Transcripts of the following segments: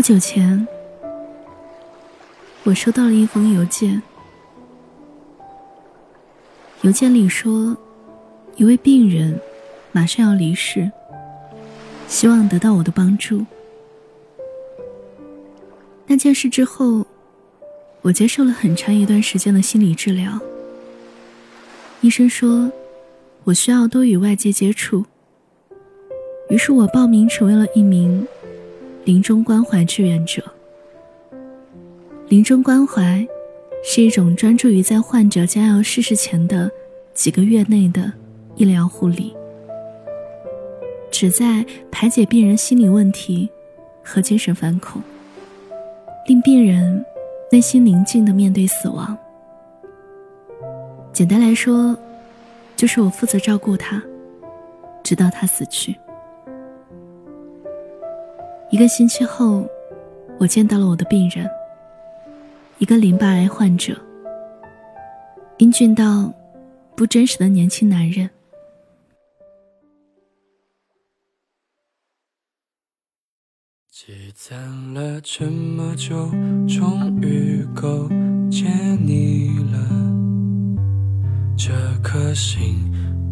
不久前，我收到了一封邮件。邮件里说，一位病人马上要离世，希望得到我的帮助。那件事之后，我接受了很长一段时间的心理治疗。医生说，我需要多与外界接触。于是我报名成为了一名临终关怀志愿者。临终关怀是一种专注于在患者将要逝世前的几个月内的医疗护理，旨在排解病人心理问题和精神反恐，令病人内心宁静的面对死亡。简单来说，就是我负责照顾他，直到他死去。一个星期后，我见到了我的病人，一个淋巴癌患者，英俊到不真实的年轻男人。积攒了这么久，终于够见你了。这颗心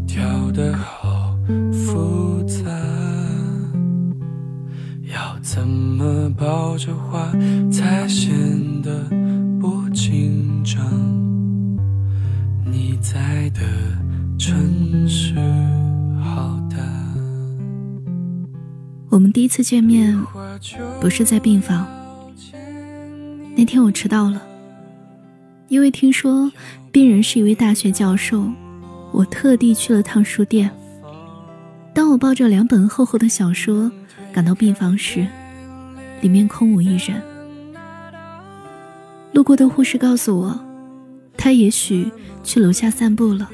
跳得好复杂。怎么抱着花才显得不紧张？你在的城市好大。我们第一次见面不是在病房。那天我迟到了，因为听说病人是一位大学教授，我特地去了趟书店。当我抱着两本厚厚的小说赶到病房时，里面空无一人。路过的护士告诉我，他也许去楼下散步了。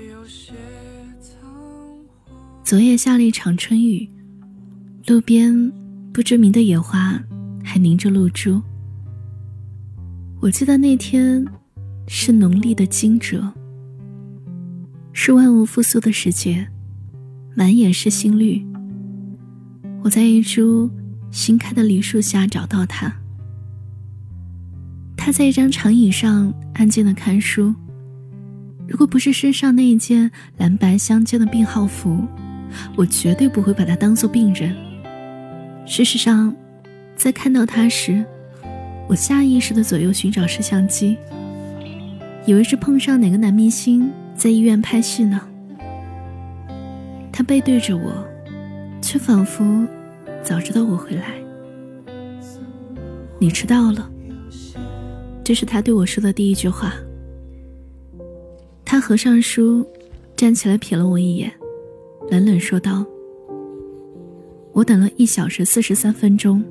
昨夜下了一场春雨，路边不知名的野花还凝着露珠。我记得那天是农历的惊蛰，是万物复苏的时节，满眼是新绿。我在一株。新开的梨树下找到他，他在一张长椅上安静的看书。如果不是身上那一件蓝白相间的病号服，我绝对不会把他当做病人。事实上，在看到他时，我下意识的左右寻找摄像机，以为是碰上哪个男明星在医院拍戏呢。他背对着我，却仿佛。早知道我会来，你迟到了。这是他对我说的第一句话。他合上书，站起来瞥了我一眼，冷冷说道：“我等了一小时四十三分钟。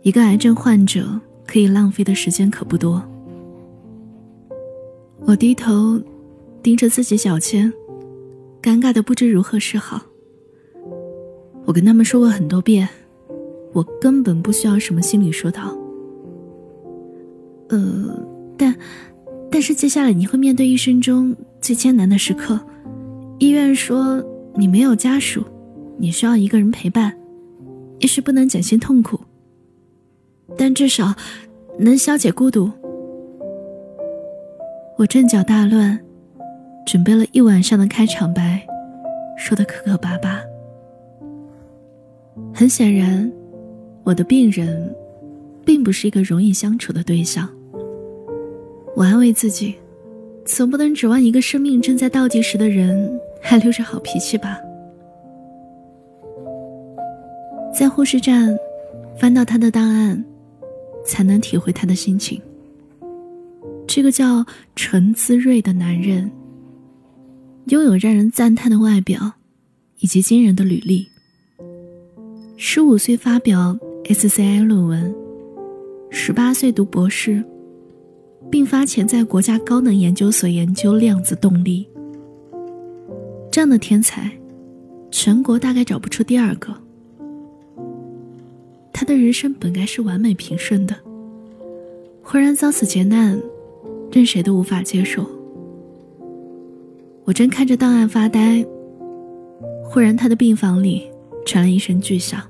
一个癌症患者可以浪费的时间可不多。”我低头盯着自己脚尖，尴尬的不知如何是好。我跟他们说过很多遍，我根本不需要什么心理疏导。呃，但，但是接下来你会面对一生中最艰难的时刻。医院说你没有家属，你需要一个人陪伴，也许不能减轻痛苦，但至少能消解孤独。我阵脚大乱，准备了一晚上的开场白，说的磕磕巴巴。很显然，我的病人并不是一个容易相处的对象。我安慰自己，总不能指望一个生命正在倒计时的人还留着好脾气吧。在护士站翻到他的档案，才能体会他的心情。这个叫陈思睿的男人，拥有让人赞叹的外表，以及惊人的履历。十五岁发表 SCI 论文，十八岁读博士，并发前在国家高能研究所研究量子动力。这样的天才，全国大概找不出第二个。他的人生本该是完美平顺的，忽然遭此劫难，任谁都无法接受。我正看着档案发呆，忽然他的病房里传来一声巨响。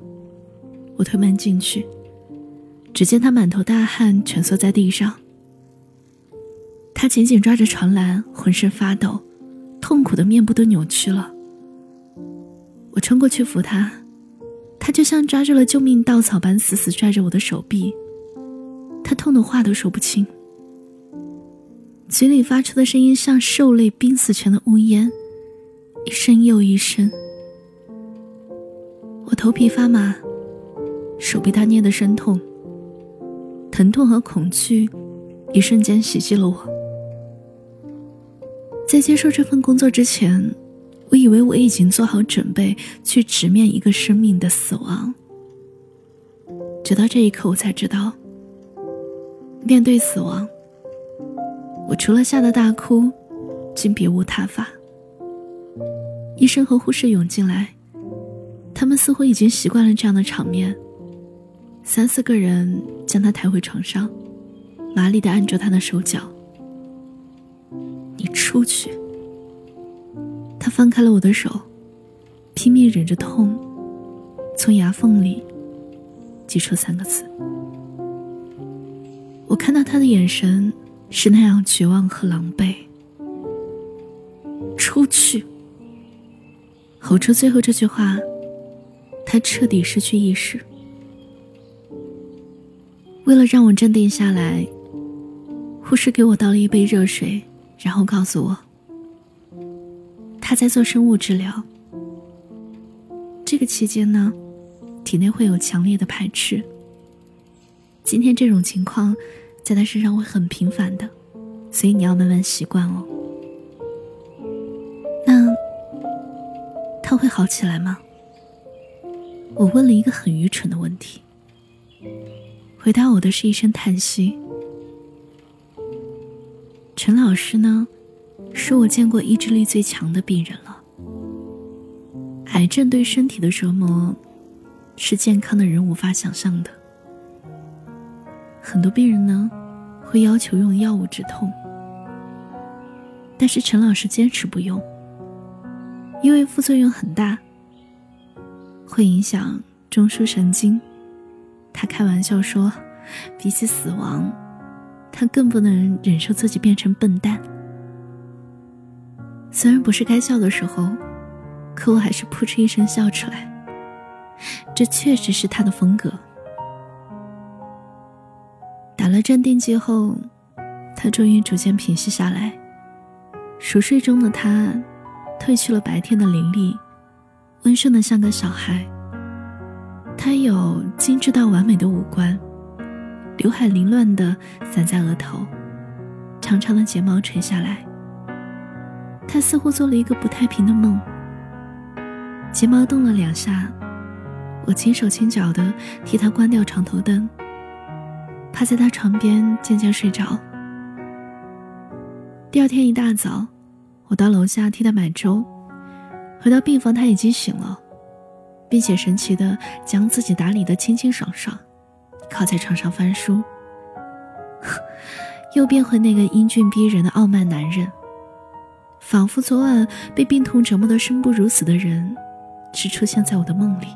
我推门进去，只见他满头大汗，蜷缩在地上。他紧紧抓着床栏，浑身发抖，痛苦的面部都扭曲了。我冲过去扶他，他就像抓住了救命稻草般死死拽着我的手臂。他痛的话都说不清，嘴里发出的声音像兽类濒死前的呜咽，一声又一声。我头皮发麻，手被他捏得生痛，疼痛和恐惧一瞬间袭击了我。在接受这份工作之前。我以为我已经做好准备去直面一个生命的死亡，直到这一刻，我才知道，面对死亡，我除了吓得大哭，竟别无他法。医生和护士涌进来，他们似乎已经习惯了这样的场面。三四个人将他抬回床上，麻利地按住他的手脚。你出去。他放开了我的手，拼命忍着痛，从牙缝里挤出三个字。我看到他的眼神是那样绝望和狼狈。出去！吼出最后这句话，他彻底失去意识。为了让我镇定下来，护士给我倒了一杯热水，然后告诉我。他在做生物治疗。这个期间呢，体内会有强烈的排斥。今天这种情况，在他身上会很频繁的，所以你要慢慢习惯哦。那他会好起来吗？我问了一个很愚蠢的问题。回答我的是一声叹息。陈老师呢？是我见过意志力最强的病人了。癌症对身体的折磨，是健康的人无法想象的。很多病人呢，会要求用药物止痛，但是陈老师坚持不用，因为副作用很大，会影响中枢神经。他开玩笑说，比起死亡，他更不能忍受自己变成笨蛋。虽然不是该笑的时候，可我还是扑哧一声笑出来。这确实是他的风格。打了镇定剂后，他终于逐渐平息下来。熟睡中的他，褪去了白天的凌厉，温顺的像个小孩。他有精致到完美的五官，刘海凌乱的散在额头，长长的睫毛垂下来。他似乎做了一个不太平的梦，睫毛动了两下，我轻手轻脚的替他关掉床头灯，趴在他床边渐渐睡着。第二天一大早，我到楼下替他买粥，回到病房他已经醒了，并且神奇的将自己打理的清清爽爽，靠在床上翻书，又变回那个英俊逼人的傲慢男人。仿佛昨晚被病痛折磨得生不如死的人，只出现在我的梦里。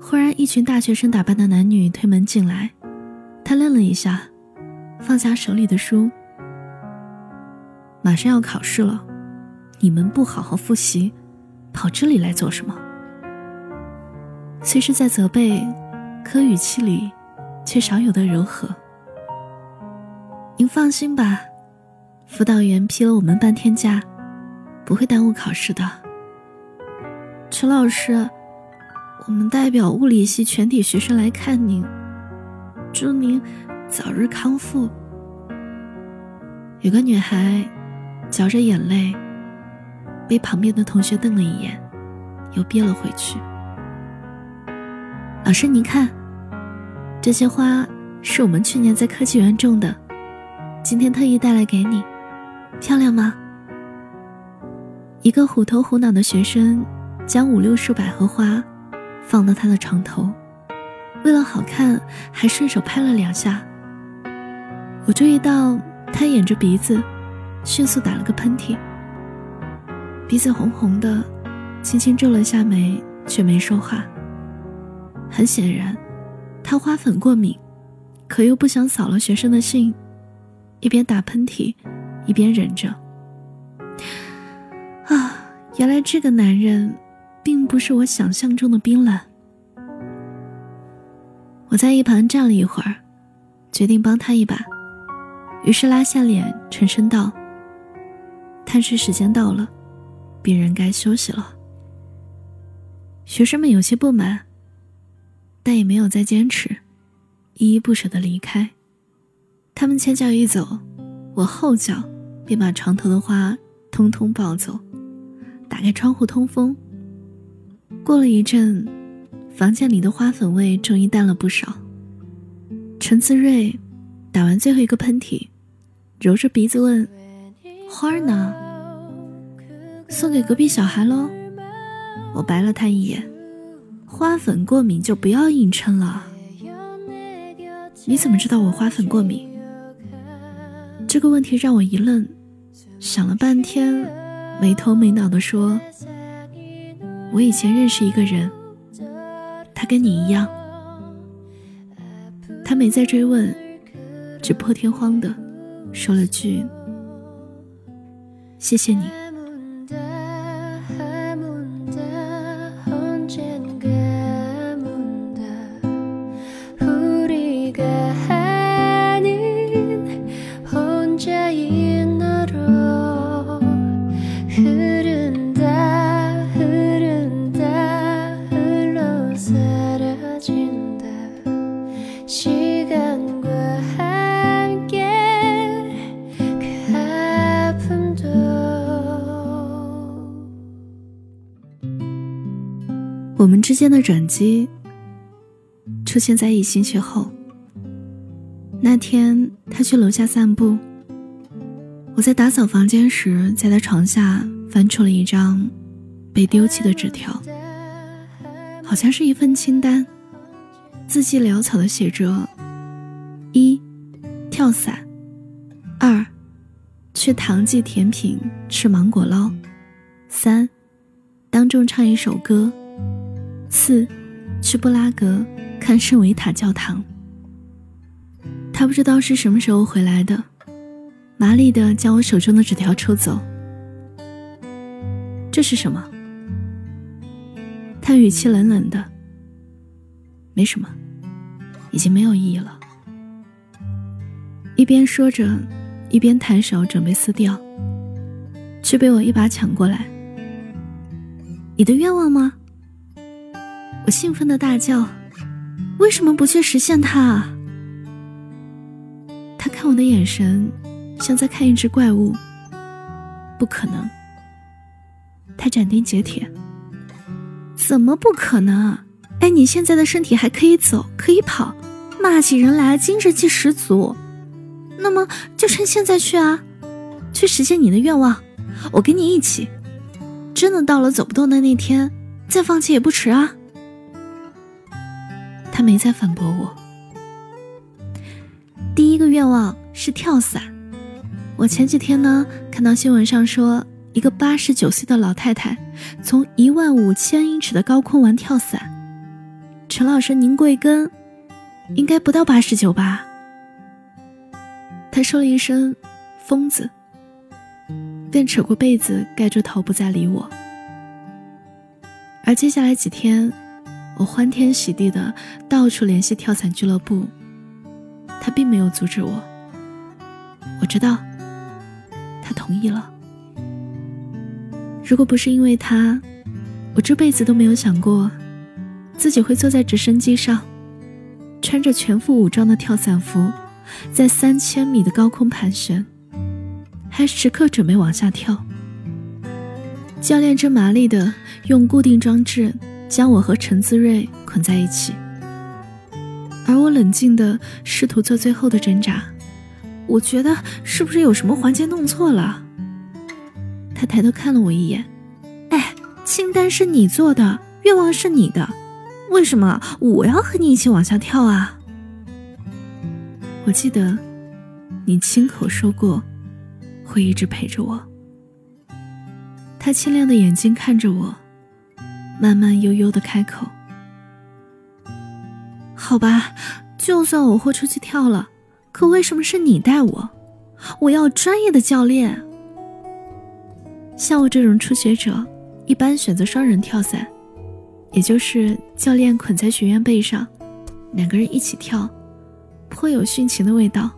忽然，一群大学生打扮的男女推门进来，他愣了一下，放下手里的书。马上要考试了，你们不好好复习，跑这里来做什么？虽是在责备，可语气里却少有的柔和。您放心吧。辅导员批了我们半天假，不会耽误考试的。陈老师，我们代表物理系全体学生来看您，祝您早日康复。有个女孩嚼着眼泪，被旁边的同学瞪了一眼，又憋了回去。老师，您看，这些花是我们去年在科技园种的，今天特意带来给你。漂亮吗？一个虎头虎脑的学生将五六束百合花放到他的床头，为了好看，还顺手拍了两下。我注意到他掩着鼻子，迅速打了个喷嚏，鼻子红红的，轻轻皱了下眉，却没说话。很显然，他花粉过敏，可又不想扫了学生的兴，一边打喷嚏，一边忍着。啊，原来这个男人，并不是我想象中的冰冷。我在一旁站了一会儿，决定帮他一把，于是拉下脸，沉声道：“探视时间到了，病人该休息了。”学生们有些不满，但也没有再坚持，依依不舍的离开。他们前脚一走，我后脚便把床头的花通通抱走，打开窗户通风。过了一阵。房间里的花粉味终于淡了不少。陈思睿打完最后一个喷嚏，揉着鼻子问：“花儿呢？送给隔壁小孩喽。”我白了他一眼：“花粉过敏就不要硬撑了。”你怎么知道我花粉过敏？这个问题让我一愣，想了半天，没头没脑的说：“我以前认识一个人。”他跟你一样，他没再追问，只破天荒的说了句：“谢谢你。”我们之间的转机出现在一星期后。那天他去楼下散步，我在打扫房间时，在他床下翻出了一张被丢弃的纸条，好像是一份清单，字迹潦草的写着：一，跳伞；二，去唐记甜品吃芒果捞；三，当众唱一首歌。四，去布拉格看圣维塔教堂。他不知道是什么时候回来的，麻利的将我手中的纸条抽走。这是什么？他语气冷冷的。没什么，已经没有意义了。一边说着，一边抬手准备撕掉，却被我一把抢过来。你的愿望吗？我兴奋的大叫：“为什么不去实现它？”他看我的眼神像在看一只怪物。不可能。他斩钉截铁：“怎么不可能？哎，你现在的身体还可以走，可以跑，骂起人来精神气十足。那么就趁现在去啊，去实现你的愿望。我跟你一起。真的到了走不动的那天，再放弃也不迟啊。”没再反驳我。第一个愿望是跳伞。我前几天呢看到新闻上说，一个八十九岁的老太太从一万五千英尺的高空玩跳伞。陈老师，您贵庚？应该不到八十九吧？他说了一声“疯子”，便扯过被子盖住头，不再理我。而接下来几天。我欢天喜地的到处联系跳伞俱乐部，他并没有阻止我。我知道，他同意了。如果不是因为他，我这辈子都没有想过自己会坐在直升机上，穿着全副武装的跳伞服，在三千米的高空盘旋，还时刻准备往下跳。教练正麻利的用固定装置。将我和陈自睿捆在一起，而我冷静的试图做最后的挣扎。我觉得是不是有什么环节弄错了？他抬头看了我一眼，哎，清单是你做的，愿望是你的，为什么我要和你一起往下跳啊？我记得你亲口说过，会一直陪着我。他清亮的眼睛看着我。慢慢悠悠的开口：“好吧，就算我豁出去跳了，可为什么是你带我？我要专业的教练。像我这种初学者，一般选择双人跳伞，也就是教练捆在学员背上，两个人一起跳，颇有殉情的味道。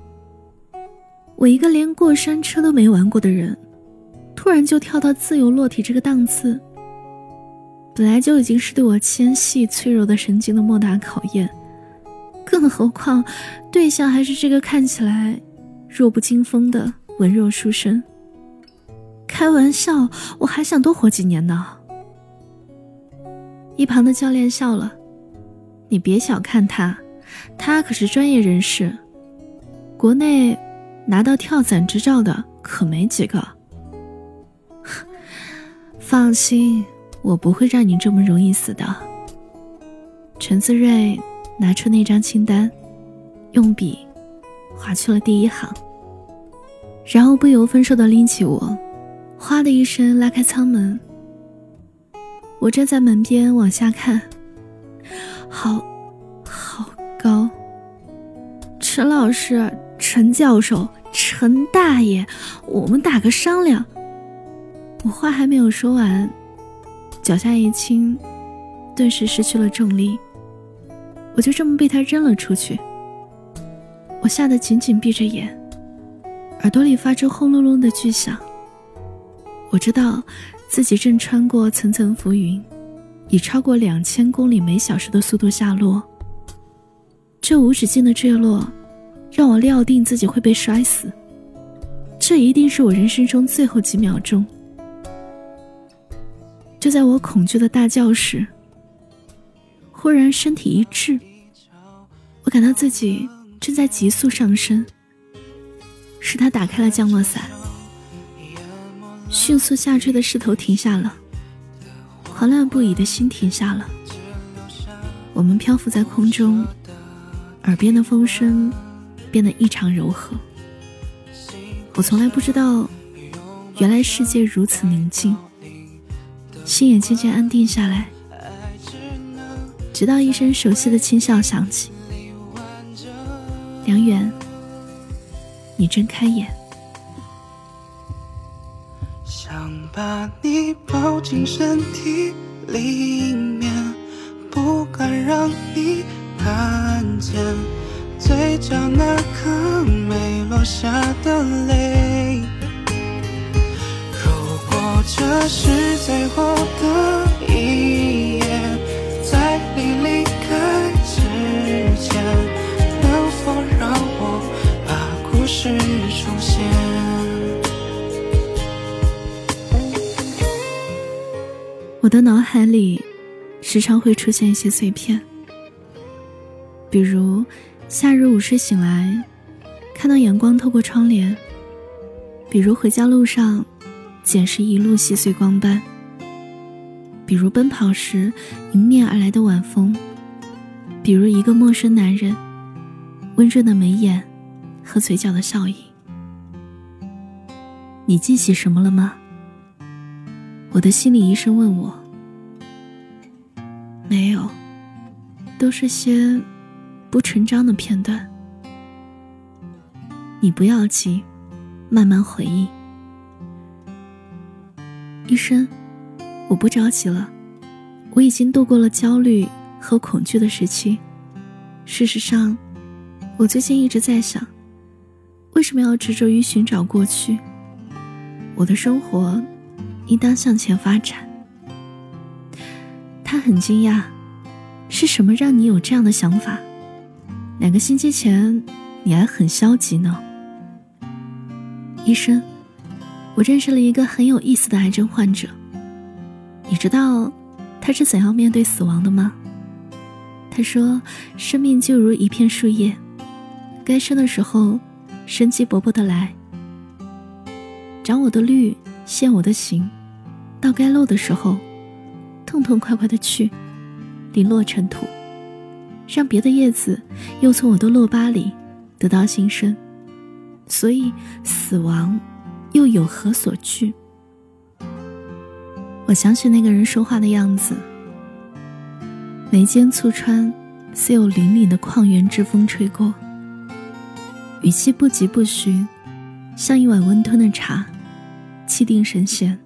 我一个连过山车都没玩过的人，突然就跳到自由落体这个档次，本来就已经是对我纤细脆弱的神经的莫大考验，更何况对象还是这个看起来弱不禁风的文弱书生。开玩笑，我还想多活几年呢。一旁的教练笑了：“你别小看他，他可是专业人士，国内……”拿到跳伞执照的可没几个。放心，我不会让你这么容易死的。陈思睿拿出那张清单，用笔划去了第一行，然后不由分说的拎起我，哗的一声拉开舱门。我站在门边往下看，好，好高。陈老师。陈教授，陈大爷，我们打个商量。我话还没有说完，脚下一轻，顿时失去了重力，我就这么被他扔了出去。我吓得紧紧闭着眼，耳朵里发出轰隆隆的巨响。我知道自己正穿过层层浮云，以超过两千公里每小时的速度下落。这无止境的坠落。让我料定自己会被摔死，这一定是我人生中最后几秒钟。就在我恐惧的大叫时，忽然身体一滞，我感到自己正在急速上升。是他打开了降落伞，迅速下坠的势头停下了，狂乱不已的心停下了。我们漂浮在空中，耳边的风声。变得异常柔和。我从来不知道，原来世界如此宁静，心也渐渐安定下来。直到一声熟悉的轻笑响起，梁远，你睁开眼。想把你抱进身体里面，不敢让你看见。嘴角那颗没落下的泪。这是最后的一夜，在你离开之前，能否让我把故事重写？我的脑海里时常会出现一些碎片，比如。夏日午睡醒来，看到阳光透过窗帘，比如回家路上，捡拾一路细碎光斑；比如奔跑时迎面而来的晚风；比如一个陌生男人温润的眉眼和嘴角的笑意。你记起什么了吗？我的心理医生问我。没有，都是些。不成章的片段，你不要急，慢慢回忆。医生，我不着急了，我已经度过了焦虑和恐惧的时期。事实上，我最近一直在想，为什么要执着于寻找过去？我的生活应当向前发展。他很惊讶，是什么让你有这样的想法？两个星期前，你还很消极呢。医生，我认识了一个很有意思的癌症患者。你知道他是怎样面对死亡的吗？他说：“生命就如一片树叶，该生的时候生机勃勃的来，长我的绿，现我的形；到该落的时候，痛痛快快的去，零落尘土。”让别的叶子又从我的落疤里得到新生，所以死亡又有何所惧？我想起那个人说话的样子，眉间蹙穿，似有凛凛的旷原之风吹过，语气不疾不徐，像一碗温吞的茶，气定神闲，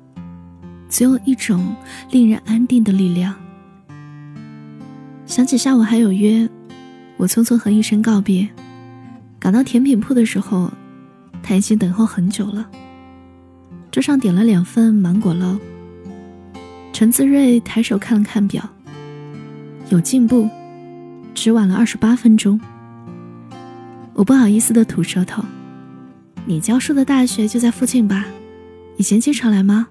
总有一种令人安定的力量。想起下午还有约，我匆匆和医生告别，赶到甜品铺的时候，他已经等候很久了。桌上点了两份芒果捞。陈自睿抬手看了看表，有进步，只晚了二十八分钟。我不好意思的吐舌头：“你教书的大学就在附近吧？以前经常来吗？”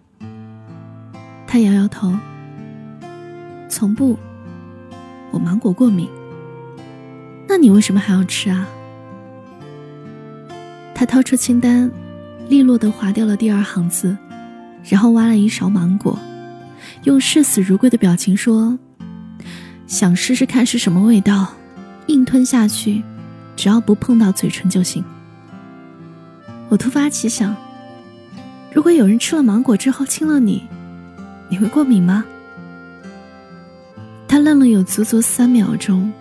他摇摇头：“从不，我芒果过敏。那你为什么还要吃啊？”他掏出清单，利落的划掉了第二行字，然后挖了一勺芒果。用视死如归的表情说：“想试试看是什么味道，硬吞下去，只要不碰到嘴唇就行。”我突发奇想，如果有人吃了芒果之后亲了你，你会过敏吗？他愣了有足足三秒钟，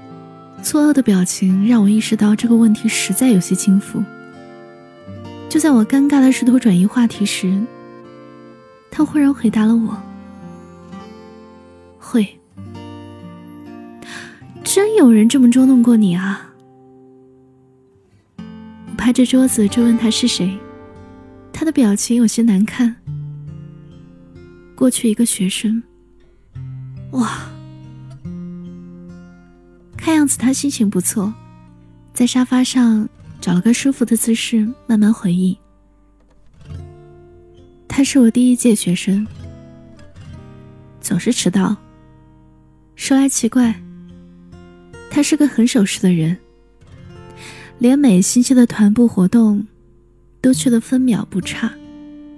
错愕的表情让我意识到这个问题实在有些轻浮。就在我尴尬的试图转移话题时，他忽然回答了我。会，真有人这么捉弄过你啊！我拍着桌子追问他是谁，他的表情有些难看。过去一个学生，哇，看样子他心情不错，在沙发上找了个舒服的姿势，慢慢回忆。他是我第一届学生，总是迟到。说来奇怪，他是个很守时的人，连每星期的团部活动都去的分秒不差，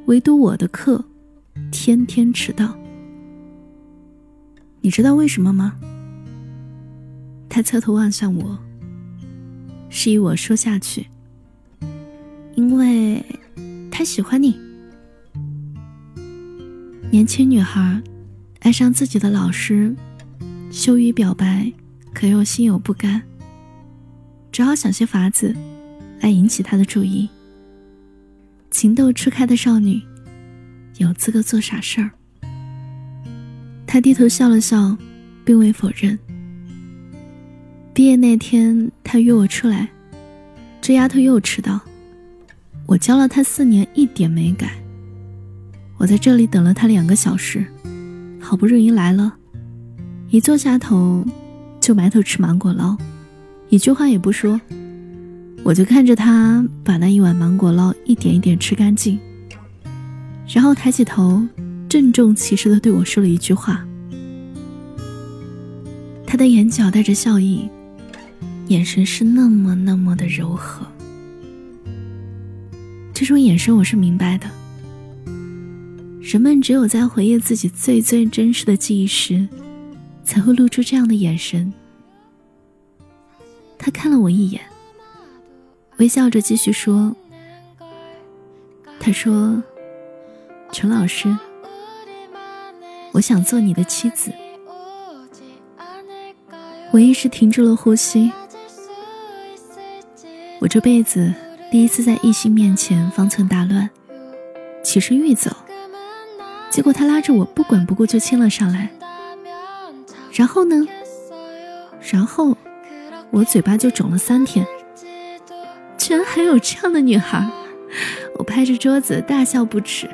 唯独我的课天天迟到。你知道为什么吗？他侧头望向我，示意我说下去，因为他喜欢你。年轻女孩爱上自己的老师。羞于表白，可又心有不甘，只好想些法子来引起他的注意。情窦初开的少女，有资格做傻事儿。他低头笑了笑，并未否认。毕业那天，他约我出来，这丫头又迟到。我教了她四年，一点没改。我在这里等了她两个小时，好不容易来了。一坐下头，就埋头吃芒果捞，一句话也不说。我就看着他把那一碗芒果捞一点一点吃干净，然后抬起头，郑重其事地对我说了一句话。他的眼角带着笑意，眼神是那么那么的柔和。这种眼神我是明白的。人们只有在回忆自己最最真实的记忆时。才会露出这样的眼神。他看了我一眼，微笑着继续说：“他说，陈老师，我想做你的妻子。”我一时停住了呼吸。我这辈子第一次在异性面前方寸大乱，起身欲走，结果他拉着我不管不顾就亲了上来。然后呢？然后我嘴巴就肿了三天。居然还有这样的女孩！我拍着桌子大笑不止。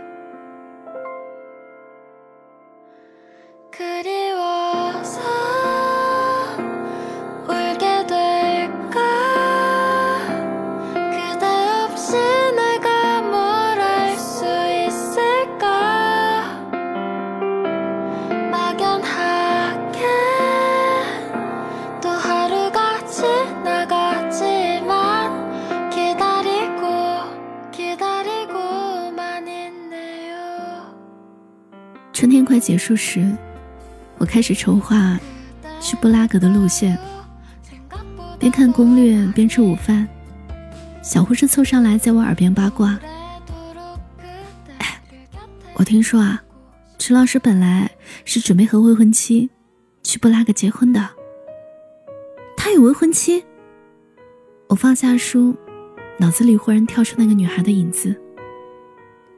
束时，我开始筹划去布拉格的路线。边看攻略边吃午饭，小护士凑上来在我耳边八卦：“我听说啊，池老师本来是准备和未婚妻去布拉格结婚的，他有未婚妻。我放下书，脑子里忽然跳出那个女孩的影子。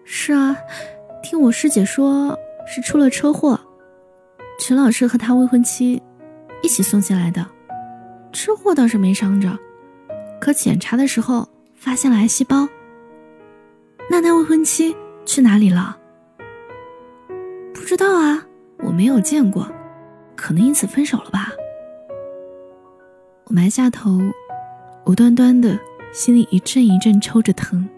是啊，听我师姐说，是出了车祸，陈老师和他未婚妻一起送进来的。车祸倒是没伤着，可检查的时候发现了癌细胞。那他未婚妻去哪里了？不知道啊，我没有见过，可能因此分手了吧。我埋下头，无端端的心里一阵一阵抽着疼。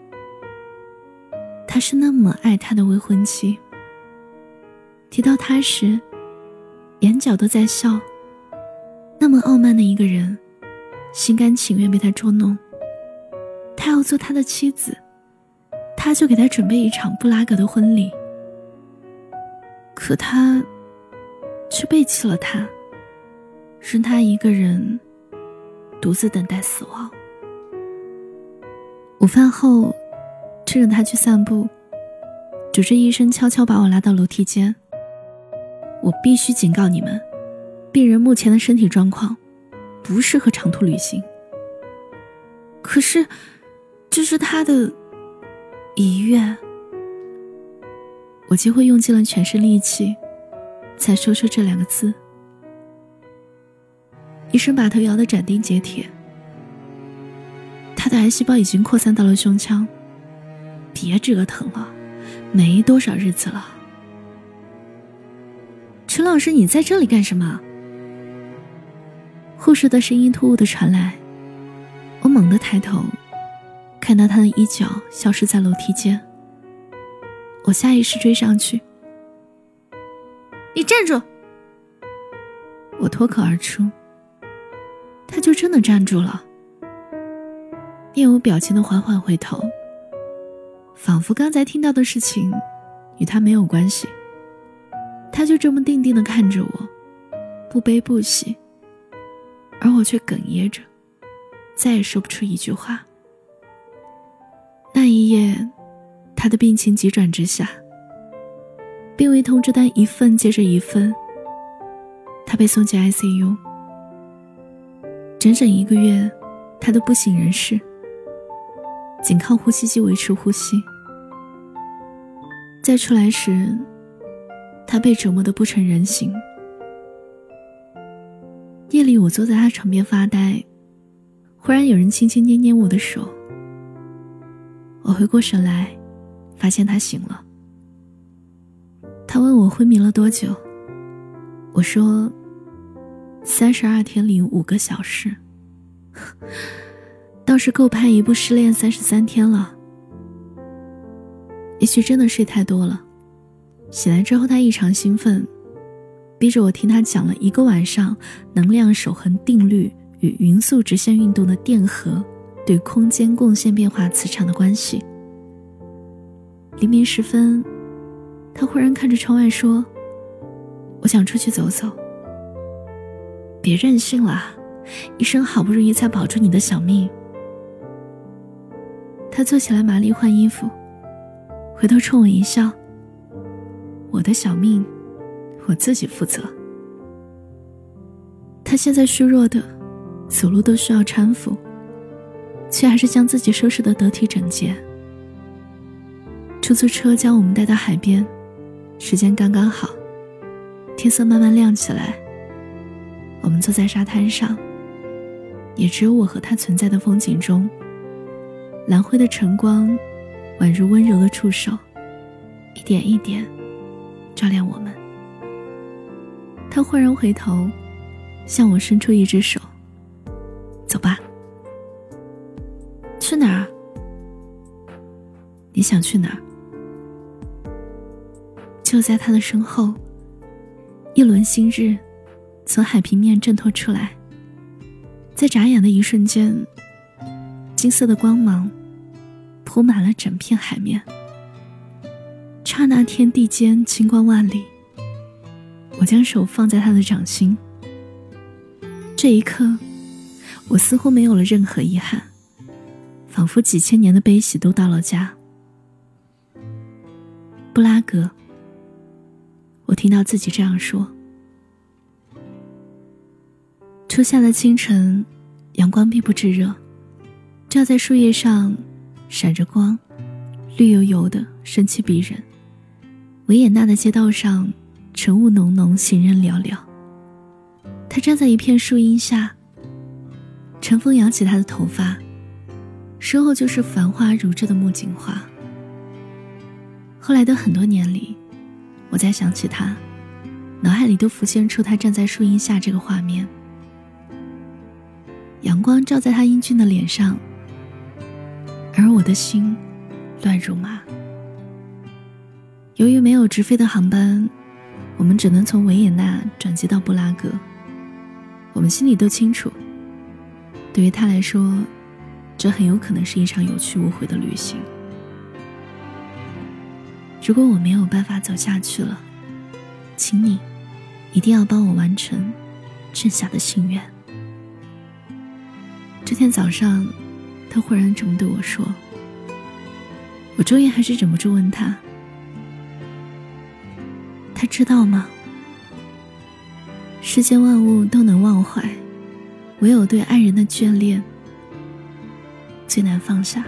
他是那么爱他的未婚妻，提到他时，眼角都在笑。那么傲慢的一个人，心甘情愿被他捉弄。他要做他的妻子，他就给他准备一场布拉格的婚礼。可他，却背弃了他，任他一个人。独自等待死亡。午饭后，趁着他去散步，主治医生悄悄把我拉到楼梯间。我必须警告你们，病人目前的身体状况不适合长途旅行。可是，这是他的遗愿。我几乎用尽了全身力气，才说出这两个字。医生把头摇得斩钉截铁。他的癌细胞已经扩散到了胸腔，别折腾了，没多少日子了。陈老师，你在这里干什么？护士的声音突兀的传来，我猛地抬头，看到他的衣角消失在楼梯间。我下意识追上去，你站住！我脱口而出。他就真的站住了，面无表情的缓缓回头，仿佛刚才听到的事情与他没有关系。他就这么定定的看着我，不悲不喜，而我却哽咽着，再也说不出一句话。那一夜，他的病情急转直下，病危通知单一份接着一份，他被送进 ICU。整整一个月，他都不省人事，仅靠呼吸机维持呼吸。再出来时，他被折磨得不成人形。夜里，我坐在他床边发呆，忽然有人轻轻捏捏我的手。我回过神来，发现他醒了。他问我昏迷了多久，我说。三十二天零五个小时，倒是够拍一部失恋三十三天了。也许真的睡太多了，醒来之后他异常兴奋，逼着我听他讲了一个晚上能量守恒定律与匀速直线运动的电荷对空间贡献变化磁场的关系。黎明时分，他忽然看着窗外说：“我想出去走走。”别任性了，医生好不容易才保住你的小命。他坐起来，麻利换衣服，回头冲我一笑：“我的小命，我自己负责。”他现在虚弱的，走路都需要搀扶，却还是将自己收拾得得体整洁。出租车将我们带到海边，时间刚刚好，天色慢慢亮起来。我们坐在沙滩上，也只有我和他存在的风景中。蓝灰的晨光，宛如温柔的触手，一点一点照亮我们。他忽然回头，向我伸出一只手：“走吧，去哪儿？你想去哪儿？”就在他的身后，一轮新日。从海平面挣脱出来，在眨眼的一瞬间，金色的光芒铺满了整片海面。刹那天地间清光万里，我将手放在他的掌心。这一刻，我似乎没有了任何遗憾，仿佛几千年的悲喜都到了家。布拉格，我听到自己这样说。初夏的清晨，阳光并不炙热，照在树叶上，闪着光，绿油油的，生气逼人。维也纳的街道上，晨雾浓浓，行人寥寥。他站在一片树荫下，晨风扬起他的头发，身后就是繁花如织的木槿花。后来的很多年里，我再想起他，脑海里都浮现出他站在树荫下这个画面。阳光照在他英俊的脸上，而我的心乱如麻。由于没有直飞的航班，我们只能从维也纳转机到布拉格。我们心里都清楚，对于他来说，这很有可能是一场有去无回的旅行。如果我没有办法走下去了，请你一定要帮我完成剩下的心愿。这天早上，他忽然这么对我说。我终于还是忍不住问他：“他知道吗？世间万物都能忘怀，唯有对爱人的眷恋最难放下。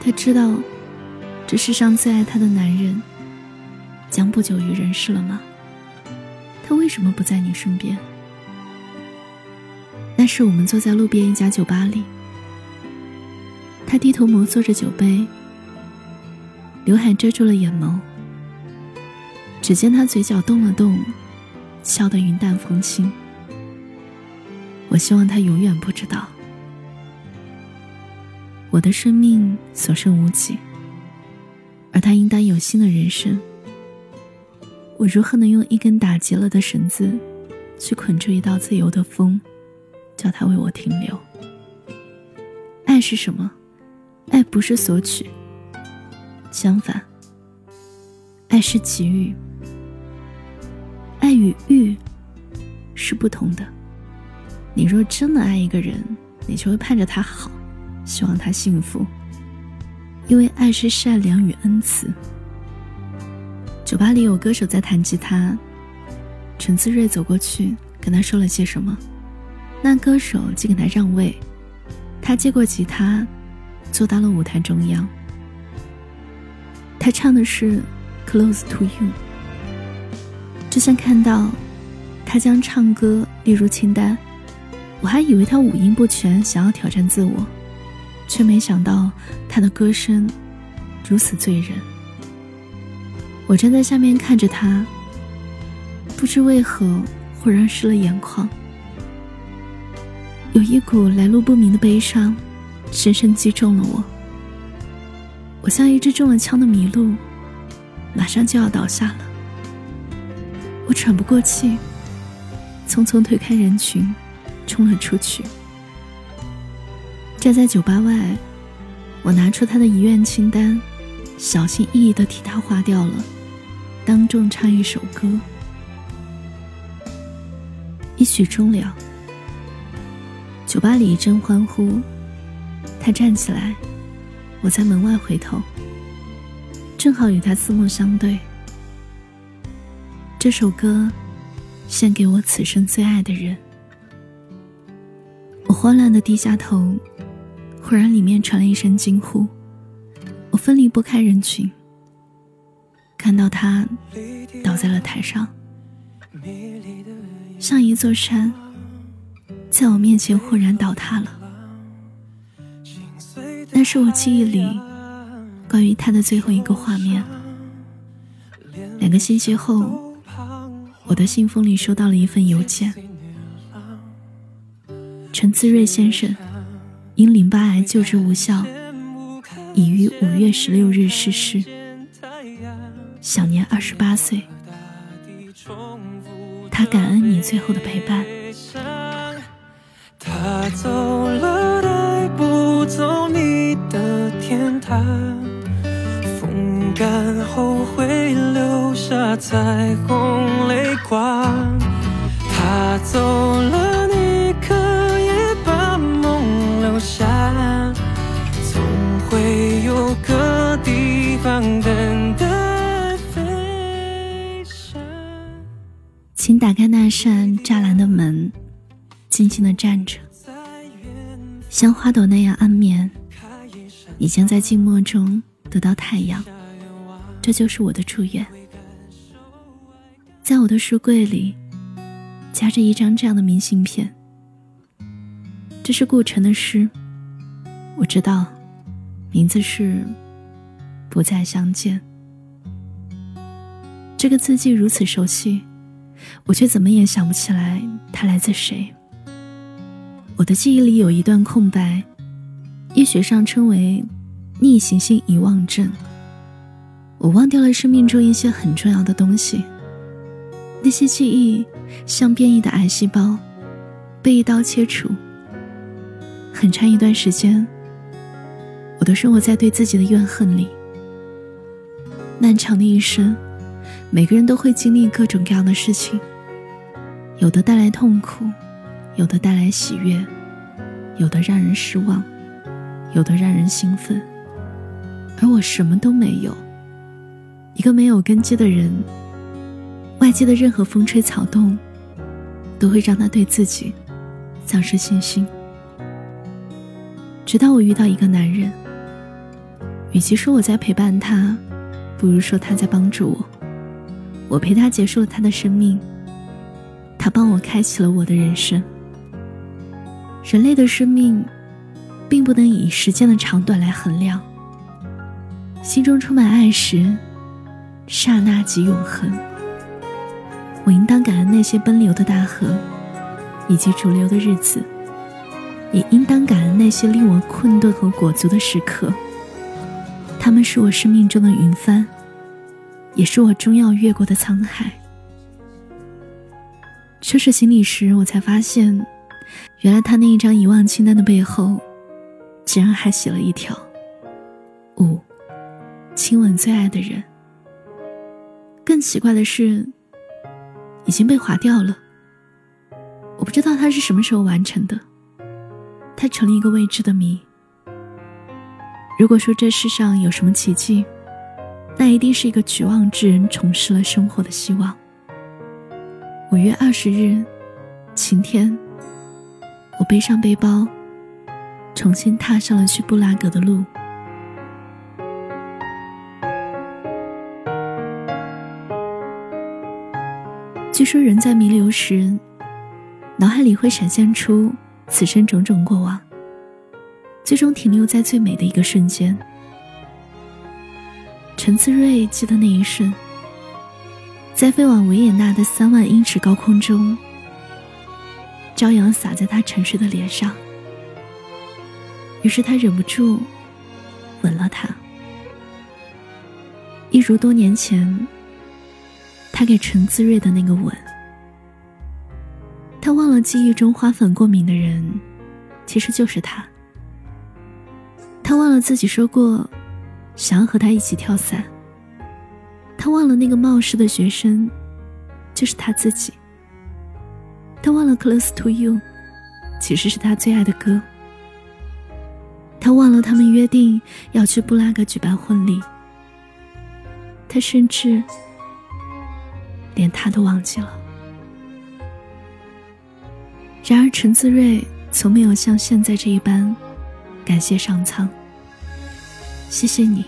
他知道，这世上最爱他的男人将不久于人世了吗？他为什么不在你身边？”那是我们坐在路边一家酒吧里，他低头摩挲着酒杯，刘海遮住了眼眸。只见他嘴角动了动，笑得云淡风轻。我希望他永远不知道，我的生命所剩无几，而他应当有新的人生。我如何能用一根打结了的绳子，去捆住一道自由的风？叫他为我停留。爱是什么？爱不是索取，相反，爱是给予。与欲是不同的。你若真的爱一个人，你就会盼着他好，希望他幸福，因为爱是善良与恩慈。酒吧里有歌手在弹吉他，陈思睿走过去跟他说了些什么。那歌手竟给他让位，他接过吉他，坐到了舞台中央。他唱的是《Close to You》，就像看到他将唱歌列入清单，我还以为他五音不全，想要挑战自我，却没想到他的歌声如此醉人。我站在下面看着他，不知为何忽然湿了眼眶。有一股来路不明的悲伤，深深击中了我。我像一只中了枪的麋鹿，马上就要倒下了。我喘不过气，匆匆推开人群，冲了出去。站在酒吧外，我拿出他的遗愿清单，小心翼翼地替他划掉了，当众唱一首歌。一曲终了。酒吧里一阵欢呼，他站起来，我在门外回头，正好与他四目相对。这首歌，献给我此生最爱的人。我慌乱的低下头，忽然里面传来一声惊呼，我分离不开人群，看到他倒在了台上，像一座山。在我面前忽然倒塌了，那是我记忆里关于他的最后一个画面。两个星期后，我的信封里收到了一份邮件：陈自瑞先生因淋巴癌救治无效，已于五月十六日逝世，享年二十八岁。他感恩你最后的陪伴。他走了，带不走你的天堂。风干后会留下彩虹泪光。他走了，你可以把梦留下。总会有个地方等待飞翔。请打开那扇栅栏的门。静静的站着，像花朵那样安眠，你将在静默中得到太阳。这就是我的祝愿。在我的书柜里，夹着一张这样的明信片。这是顾城的诗，我知道，名字是《不再相见》。这个字迹如此熟悉，我却怎么也想不起来它来自谁。我的记忆里有一段空白，医学上称为逆行性遗忘症。我忘掉了生命中一些很重要的东西，那些记忆像变异的癌细胞，被一刀切除。很长一段时间，我都生活在对自己的怨恨里。漫长的一生，每个人都会经历各种各样的事情，有的带来痛苦，有的带来喜悦，有的让人失望，有的让人兴奋，而我什么都没有。一个没有根基的人，外界的任何风吹草动，都会让他对自己丧失信心。直到我遇到一个男人，与其说我在陪伴他，不如说他在帮助我。我陪他结束了他的生命，他帮我开启了我的人生。人类的生命，并不能以时间的长短来衡量。心中充满爱时。刹那即永恒。我应当感恩那些奔流的大河，以及逐流的日子；也应当感恩那些令我困顿和裹足的时刻。他们是我生命中的云帆，也是我终要越过的沧海。收拾行李时，我才发现，原来他那一张遗忘清单的背后，竟然还写了一条：五，亲吻最爱的人。更奇怪的是，已经被划掉了。我不知道他是什么时候完成的，他成了一个未知的谜。如果说这世上有什么奇迹，那一定是一个绝望之人重拾了生活的希望。五月二十日，晴天，我背上背包，重新踏上了去布拉格的路。据说人在弥留时，脑海里会闪现出此生种种过往，最终停留在最美的一个瞬间。陈思睿记得那一瞬，在飞往维也纳的三万英尺高空中，朝阳洒在他沉睡的脸上，于是他忍不住吻了她，一如多年前。他给陈自睿的那个吻，他忘了记忆中花粉过敏的人，其实就是他。他忘了自己说过，想要和他一起跳伞。他忘了那个冒失的学生，就是他自己。他忘了《Close to You》，其实是他最爱的歌。他忘了他们约定要去布拉格举办婚礼。他甚至。连他都忘记了。然而，陈自睿从没有像现在这一般感谢上苍。谢谢你，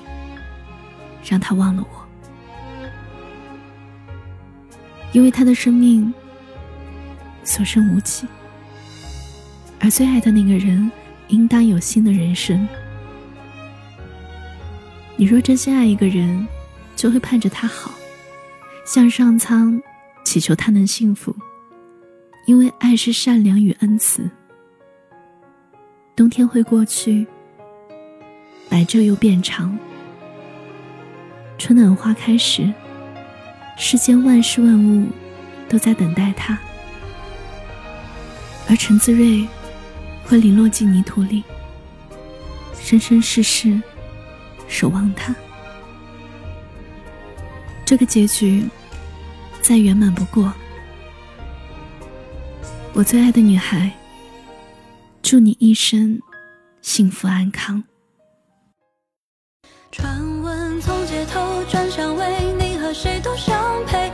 让他忘了我。因为他的生命所剩无几，而最爱的那个人应当有新的人生。你若真心爱一个人，就会盼着他好。向上苍祈求他能幸福，因为爱是善良与恩慈。冬天会过去，白昼又变长。春暖花开时，世间万事万物都在等待他，而陈自睿会零落进泥土里，生生世世守望他。这个结局。再圆满不过。我最爱的女孩，祝你一生幸福安康。传闻从街头转向为你和谁都相配，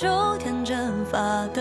秋天蒸发的